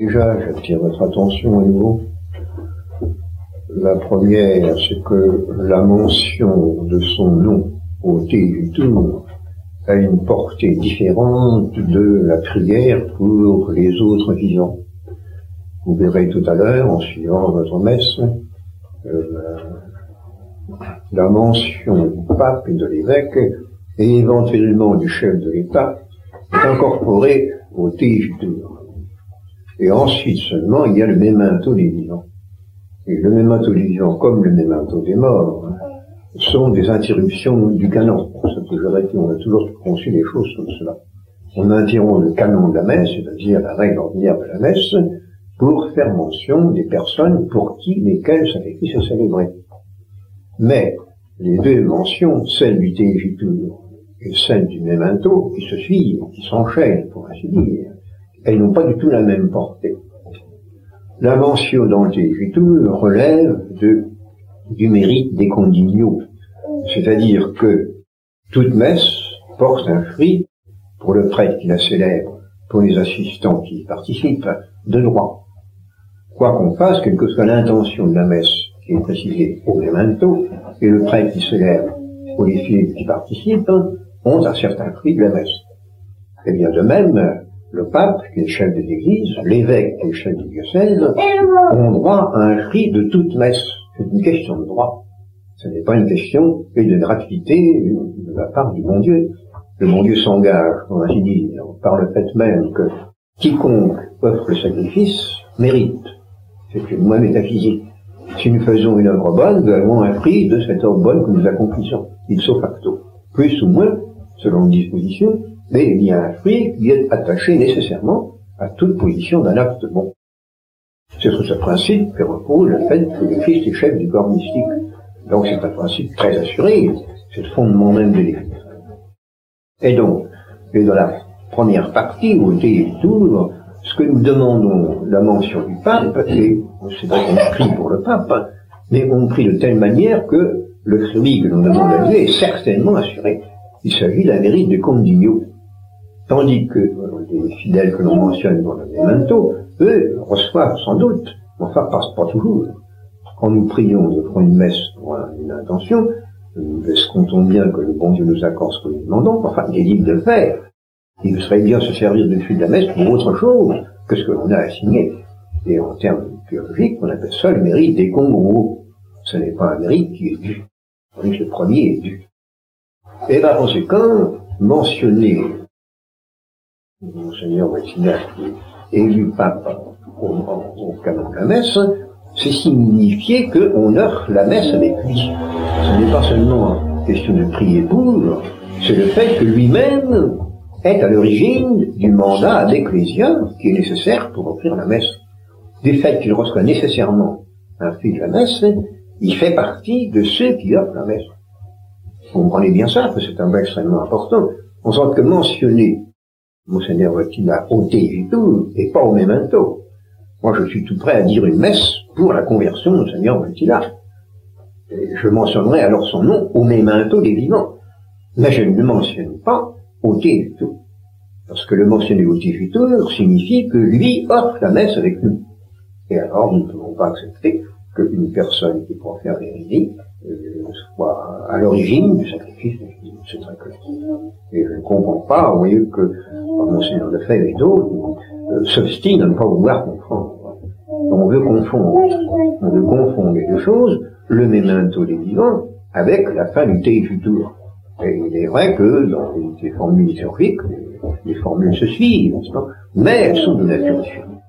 Déjà, j'attire votre attention à nouveau. La première, c'est que la mention de son nom au thé du tour a une portée différente de la prière pour les autres vivants. Vous verrez tout à l'heure, en suivant votre messe, euh, la mention du pape et de l'évêque, et éventuellement du chef de l'État, est incorporée au tour. Et ensuite seulement, il y a le mémento des vivants. Et le mémento des vivants, comme le mémento des morts, sont des interruptions du canon. C'est que on a toujours conçu les choses comme cela. On interrompt le canon de la messe, c'est-à-dire la règle ordinaire de la messe, pour faire mention des personnes pour qui lesquelles sacrifice est célébré. Mais les deux mentions, celle du Teijitur et celle du Memento, qui se suivent, qui s'enchaînent, pour ainsi dire, elles n'ont pas du tout la même portée. La mention dans le Teijitur relève du mérite des condignos. C'est-à-dire que toute messe porte un fruit pour le prêtre qui la célèbre, pour les assistants qui y participent, de droit. Quoi qu'on fasse, quelle que soit l'intention de la messe qui est précisée au memento, et le prêtre qui célèbre ou les fidèles qui participent, ont un certain fruit de la messe. Et bien de même, le pape, qui est le chef de l'église, l'évêque, qui est le chef du diocèse, ont droit à un fruit de toute messe. C'est une question de droit. Ce n'est pas une question de gratuité de la part du bon Dieu. Le bon Dieu s'engage, on ainsi dire, par le fait même que quiconque offre le sacrifice mérite. C'est une loi métaphysique. Si nous faisons une œuvre bonne, nous avons un prix de cette œuvre bonne que nous accomplissons, ipso facto. Plus ou moins, selon une disposition, mais il y a un fruit qui est attaché nécessairement à toute position d'un acte bon. C'est sur ce principe que repose le fait que le Christ est chef du corps mystique. Donc c'est un principe très assuré, c'est le fondement même de l'Église. Et donc, et dans la première partie, où était tour, ce que nous demandons, la mention du pape, et c'est vrai qu'on prie pour le pape, mais on prie de telle manière que le fruit que nous demandons à Dieu est certainement assuré. Il s'agit de la mérite de condigno. Tandis que les fidèles que l'on mentionne dans le memento, eux reçoivent sans doute, enfin passe pas toujours. Quand nous prions, nous prenons une messe pour une intention, nous escomptons bien que le bon Dieu nous accorde ce que nous demandons, enfin il est libre de le faire. Il serait bien se servir fruit de la messe pour autre chose que ce que l'on a assigné. Et en termes théologiques, on appelle ça le mérite des congros. Ce n'est pas un mérite qui est dû. Le premier est dû. Et par conséquent, mentionner Monseigneur Wettina élu pape au, au, canon de la messe, c'est signifier qu'on offre la messe avec lui. Ce n'est pas seulement question de prier pour, c'est le fait que lui-même est à l'origine du mandat d'ecclésia qui est nécessaire pour offrir la messe. Du fait qu'il reçoit nécessairement un fruit de la messe, il fait partie de ceux qui offrent la messe. Vous comprenez bien ça, que c'est un mot extrêmement important. On sent que mentionner Monseigneur Wettina au tout et pas au memento. Moi, je suis tout prêt à dire une messe pour la conversion de Monseigneur Wettina. Je mentionnerai alors son nom au memento des vivants. Mais je ne mentionne pas au tout. Parce que le mentionner au tout signifie que lui offre la messe avec nous. Et alors, nous ne pouvons pas accepter qu'une personne qui profère l'hérésie euh, soit à l'origine du sacrifice de clair. Et je ne comprends pas, vous voyez, que Monseigneur Lefebvre et d'autres euh, s'obstinent à ne pas vouloir comprendre. On veut confondre. On veut confondre les deux choses, le memento des vivants avec la fin du Te futur. Et il est vrai que dans les, formules liturgiques, les, les, formules se suivent, mais elles sont de nature différente.